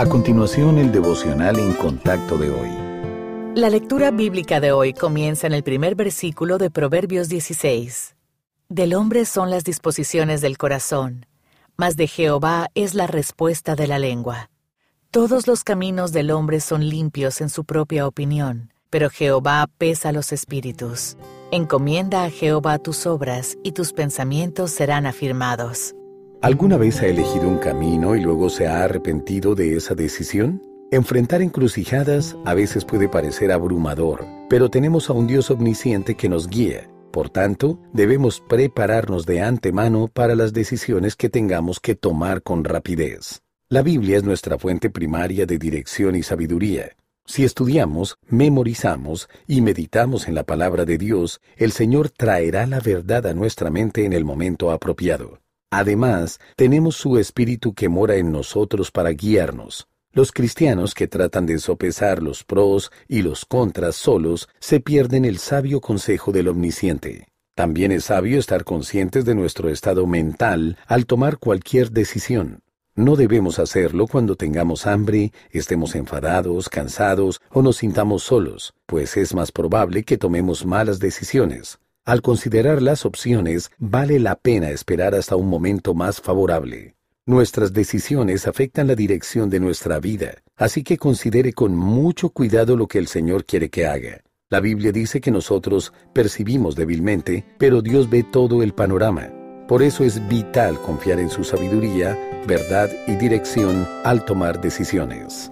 A continuación, el devocional en contacto de hoy. La lectura bíblica de hoy comienza en el primer versículo de Proverbios 16. Del hombre son las disposiciones del corazón, mas de Jehová es la respuesta de la lengua. Todos los caminos del hombre son limpios en su propia opinión, pero Jehová pesa los espíritus. Encomienda a Jehová tus obras y tus pensamientos serán afirmados. ¿Alguna vez ha elegido un camino y luego se ha arrepentido de esa decisión? Enfrentar encrucijadas a veces puede parecer abrumador, pero tenemos a un Dios omnisciente que nos guía. Por tanto, debemos prepararnos de antemano para las decisiones que tengamos que tomar con rapidez. La Biblia es nuestra fuente primaria de dirección y sabiduría. Si estudiamos, memorizamos y meditamos en la palabra de Dios, el Señor traerá la verdad a nuestra mente en el momento apropiado. Además, tenemos su Espíritu que mora en nosotros para guiarnos. Los cristianos que tratan de sopesar los pros y los contras solos se pierden el sabio consejo del Omnisciente. También es sabio estar conscientes de nuestro estado mental al tomar cualquier decisión. No debemos hacerlo cuando tengamos hambre, estemos enfadados, cansados o nos sintamos solos, pues es más probable que tomemos malas decisiones. Al considerar las opciones, vale la pena esperar hasta un momento más favorable. Nuestras decisiones afectan la dirección de nuestra vida, así que considere con mucho cuidado lo que el Señor quiere que haga. La Biblia dice que nosotros percibimos débilmente, pero Dios ve todo el panorama. Por eso es vital confiar en su sabiduría, verdad y dirección al tomar decisiones.